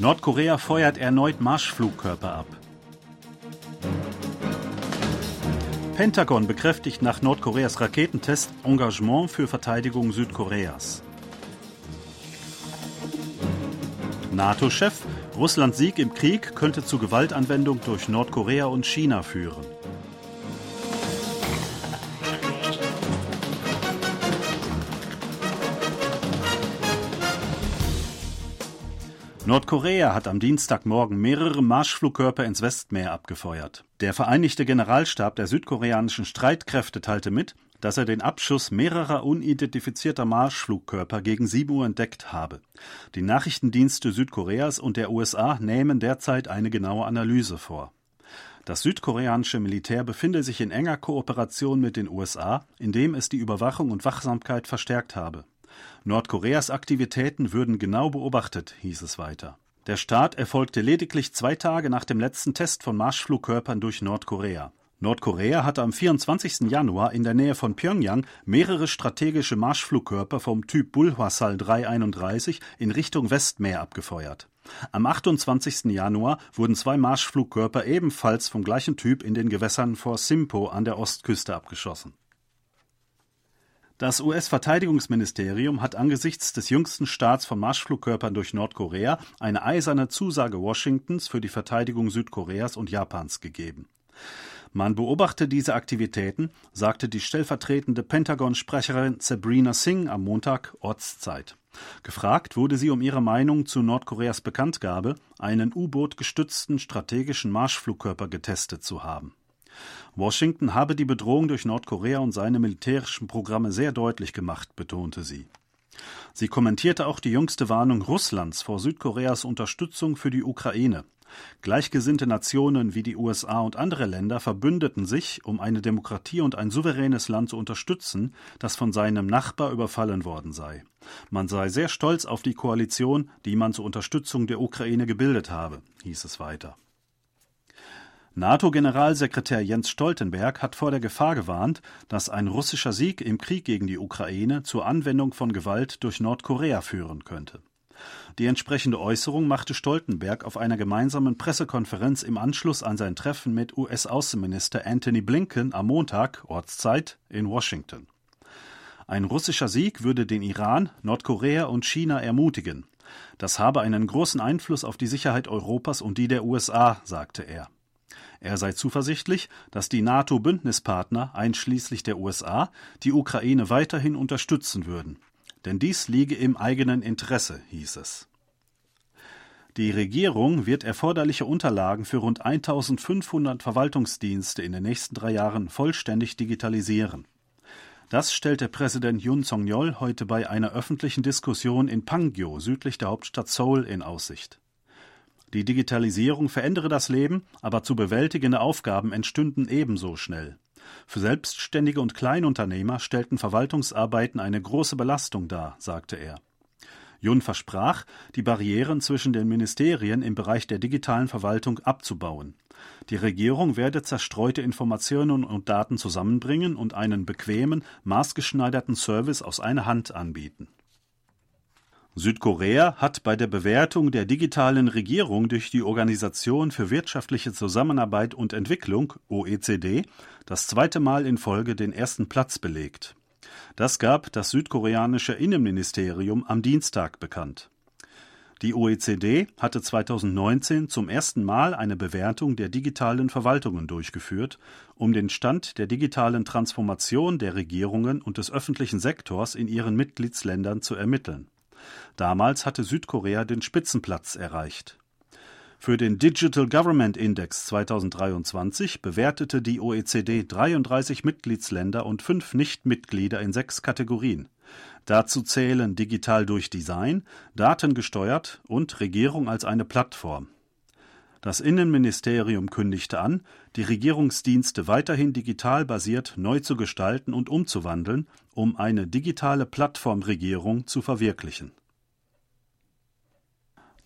Nordkorea feuert erneut Marschflugkörper ab. Pentagon bekräftigt nach Nordkoreas Raketentest Engagement für Verteidigung Südkoreas. NATO-Chef, Russlands Sieg im Krieg könnte zu Gewaltanwendung durch Nordkorea und China führen. Nordkorea hat am Dienstagmorgen mehrere Marschflugkörper ins Westmeer abgefeuert. Der Vereinigte Generalstab der südkoreanischen Streitkräfte teilte mit, dass er den Abschuss mehrerer unidentifizierter Marschflugkörper gegen 7 Uhr entdeckt habe. Die Nachrichtendienste Südkoreas und der USA nehmen derzeit eine genaue Analyse vor. Das südkoreanische Militär befinde sich in enger Kooperation mit den USA, indem es die Überwachung und Wachsamkeit verstärkt habe. Nordkoreas Aktivitäten würden genau beobachtet, hieß es weiter. Der Start erfolgte lediglich zwei Tage nach dem letzten Test von Marschflugkörpern durch Nordkorea. Nordkorea hatte am 24. Januar in der Nähe von Pyongyang mehrere strategische Marschflugkörper vom Typ Bulhwasal 331 in Richtung Westmeer abgefeuert. Am 28. Januar wurden zwei Marschflugkörper ebenfalls vom gleichen Typ in den Gewässern vor Simpo an der Ostküste abgeschossen. Das US-Verteidigungsministerium hat angesichts des jüngsten Starts von Marschflugkörpern durch Nordkorea eine eiserne Zusage Washingtons für die Verteidigung Südkoreas und Japans gegeben. Man beobachte diese Aktivitäten, sagte die stellvertretende Pentagon-Sprecherin Sabrina Singh am Montag Ortszeit. Gefragt wurde sie um ihre Meinung zu Nordkoreas Bekanntgabe, einen U-Boot gestützten strategischen Marschflugkörper getestet zu haben. Washington habe die Bedrohung durch Nordkorea und seine militärischen Programme sehr deutlich gemacht, betonte sie. Sie kommentierte auch die jüngste Warnung Russlands vor Südkoreas Unterstützung für die Ukraine. Gleichgesinnte Nationen wie die USA und andere Länder verbündeten sich, um eine Demokratie und ein souveränes Land zu unterstützen, das von seinem Nachbar überfallen worden sei. Man sei sehr stolz auf die Koalition, die man zur Unterstützung der Ukraine gebildet habe, hieß es weiter. NATO-Generalsekretär Jens Stoltenberg hat vor der Gefahr gewarnt, dass ein russischer Sieg im Krieg gegen die Ukraine zur Anwendung von Gewalt durch Nordkorea führen könnte. Die entsprechende Äußerung machte Stoltenberg auf einer gemeinsamen Pressekonferenz im Anschluss an sein Treffen mit US-Außenminister Anthony Blinken am Montag, Ortszeit, in Washington. Ein russischer Sieg würde den Iran, Nordkorea und China ermutigen. Das habe einen großen Einfluss auf die Sicherheit Europas und die der USA, sagte er. Er sei zuversichtlich, dass die NATO-Bündnispartner, einschließlich der USA, die Ukraine weiterhin unterstützen würden. Denn dies liege im eigenen Interesse, hieß es. Die Regierung wird erforderliche Unterlagen für rund 1500 Verwaltungsdienste in den nächsten drei Jahren vollständig digitalisieren. Das stellte Präsident Yoon Song-yeol heute bei einer öffentlichen Diskussion in Pangyo südlich der Hauptstadt Seoul in Aussicht. Die Digitalisierung verändere das Leben, aber zu bewältigende Aufgaben entstünden ebenso schnell. Für Selbstständige und Kleinunternehmer stellten Verwaltungsarbeiten eine große Belastung dar, sagte er. Jun versprach, die Barrieren zwischen den Ministerien im Bereich der digitalen Verwaltung abzubauen. Die Regierung werde zerstreute Informationen und Daten zusammenbringen und einen bequemen, maßgeschneiderten Service aus einer Hand anbieten. Südkorea hat bei der Bewertung der digitalen Regierung durch die Organisation für wirtschaftliche Zusammenarbeit und Entwicklung OECD das zweite Mal in Folge den ersten Platz belegt. Das gab das südkoreanische Innenministerium am Dienstag bekannt. Die OECD hatte 2019 zum ersten Mal eine Bewertung der digitalen Verwaltungen durchgeführt, um den Stand der digitalen Transformation der Regierungen und des öffentlichen Sektors in ihren Mitgliedsländern zu ermitteln. Damals hatte Südkorea den Spitzenplatz erreicht. Für den Digital Government Index 2023 bewertete die OECD 33 Mitgliedsländer und fünf Nichtmitglieder in sechs Kategorien. Dazu zählen digital durch Design, datengesteuert und Regierung als eine Plattform. Das Innenministerium kündigte an, die Regierungsdienste weiterhin digital basiert neu zu gestalten und umzuwandeln, um eine digitale Plattformregierung zu verwirklichen.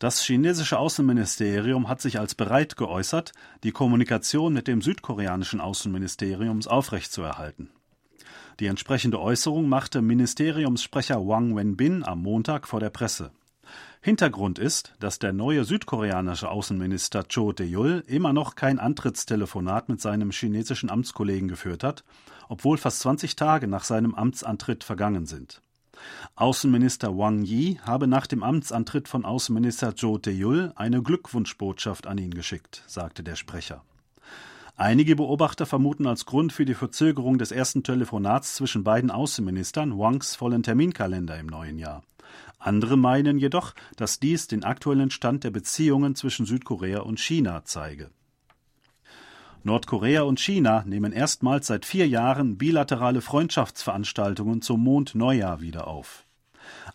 Das chinesische Außenministerium hat sich als bereit geäußert, die Kommunikation mit dem südkoreanischen Außenministerium aufrechtzuerhalten. Die entsprechende Äußerung machte Ministeriumssprecher Wang Wenbin am Montag vor der Presse. Hintergrund ist, dass der neue südkoreanische Außenminister Cho Tae-yul immer noch kein Antrittstelefonat mit seinem chinesischen Amtskollegen geführt hat, obwohl fast 20 Tage nach seinem Amtsantritt vergangen sind. Außenminister Wang Yi habe nach dem Amtsantritt von Außenminister Cho Tae-yul eine Glückwunschbotschaft an ihn geschickt, sagte der Sprecher. Einige Beobachter vermuten als Grund für die Verzögerung des ersten Telefonats zwischen beiden Außenministern Wangs vollen Terminkalender im neuen Jahr. Andere meinen jedoch, dass dies den aktuellen Stand der Beziehungen zwischen Südkorea und China zeige. Nordkorea und China nehmen erstmals seit vier Jahren bilaterale Freundschaftsveranstaltungen zum Mondneujahr wieder auf.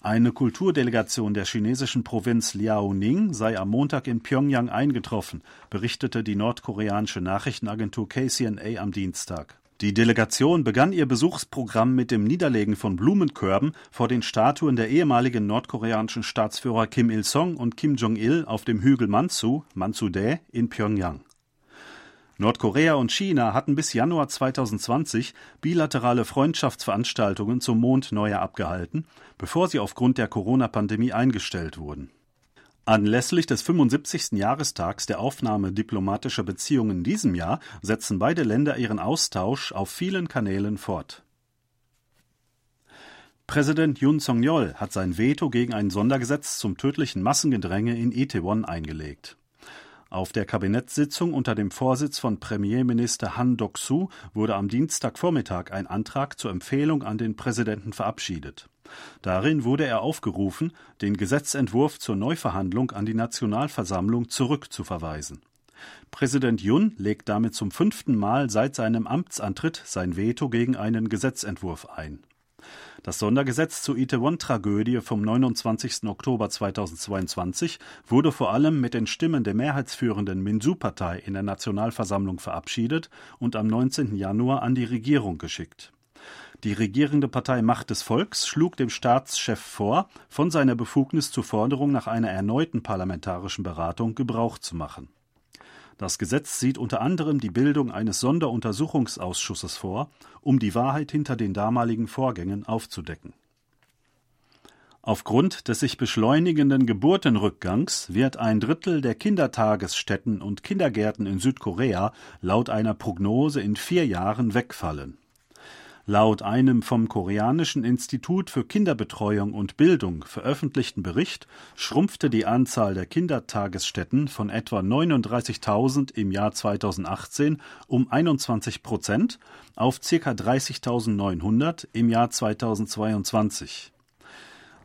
Eine Kulturdelegation der chinesischen Provinz Liaoning sei am Montag in Pyongyang eingetroffen, berichtete die nordkoreanische Nachrichtenagentur KCNA am Dienstag. Die Delegation begann ihr Besuchsprogramm mit dem Niederlegen von Blumenkörben vor den Statuen der ehemaligen nordkoreanischen Staatsführer Kim Il-sung und Kim Jong-il auf dem Hügel Mansu, Mansudae, in Pyongyang. Nordkorea und China hatten bis Januar 2020 bilaterale Freundschaftsveranstaltungen zum Mondneujahr abgehalten, bevor sie aufgrund der Corona-Pandemie eingestellt wurden. Anlässlich des 75. Jahrestags der Aufnahme diplomatischer Beziehungen in diesem Jahr setzen beide Länder ihren Austausch auf vielen Kanälen fort. Präsident Yoon Song-yeol hat sein Veto gegen ein Sondergesetz zum tödlichen Massengedränge in Itaewon eingelegt. Auf der Kabinettssitzung unter dem Vorsitz von Premierminister Han Dok-soo wurde am Dienstagvormittag ein Antrag zur Empfehlung an den Präsidenten verabschiedet. Darin wurde er aufgerufen, den Gesetzentwurf zur Neuverhandlung an die Nationalversammlung zurückzuverweisen. Präsident Yun legt damit zum fünften Mal seit seinem Amtsantritt sein Veto gegen einen Gesetzentwurf ein. Das Sondergesetz zur Itaewon-Tragödie vom 29. Oktober 2022 wurde vor allem mit den Stimmen der mehrheitsführenden Minsu-Partei in der Nationalversammlung verabschiedet und am 19. Januar an die Regierung geschickt. Die regierende Partei Macht des Volks schlug dem Staatschef vor, von seiner Befugnis zur Forderung nach einer erneuten parlamentarischen Beratung Gebrauch zu machen. Das Gesetz sieht unter anderem die Bildung eines Sonderuntersuchungsausschusses vor, um die Wahrheit hinter den damaligen Vorgängen aufzudecken. Aufgrund des sich beschleunigenden Geburtenrückgangs wird ein Drittel der Kindertagesstätten und Kindergärten in Südkorea laut einer Prognose in vier Jahren wegfallen. Laut einem vom Koreanischen Institut für Kinderbetreuung und Bildung veröffentlichten Bericht schrumpfte die Anzahl der Kindertagesstätten von etwa 39.000 im Jahr 2018 um 21 Prozent auf ca. 30.900 im Jahr 2022.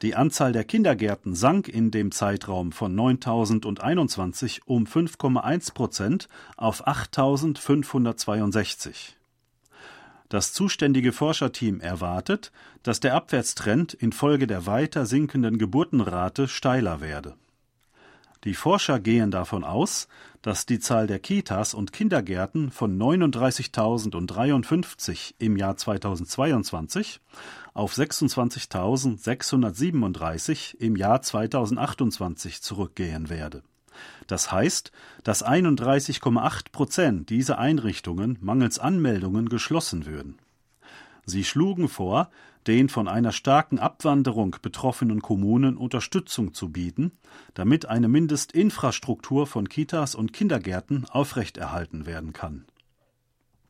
Die Anzahl der Kindergärten sank in dem Zeitraum von 9.021 um 5,1 Prozent auf 8.562. Das zuständige Forscherteam erwartet, dass der Abwärtstrend infolge der weiter sinkenden Geburtenrate steiler werde. Die Forscher gehen davon aus, dass die Zahl der Kitas und Kindergärten von 39.053 im Jahr 2022 auf 26.637 im Jahr 2028 zurückgehen werde. Das heißt, dass 31,8 Prozent dieser Einrichtungen mangels Anmeldungen geschlossen würden. Sie schlugen vor, den von einer starken Abwanderung betroffenen Kommunen Unterstützung zu bieten, damit eine Mindestinfrastruktur von Kitas und Kindergärten aufrechterhalten werden kann.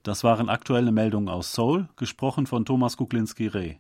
Das waren aktuelle Meldungen aus Seoul, gesprochen von Thomas Kuklinski-Reh.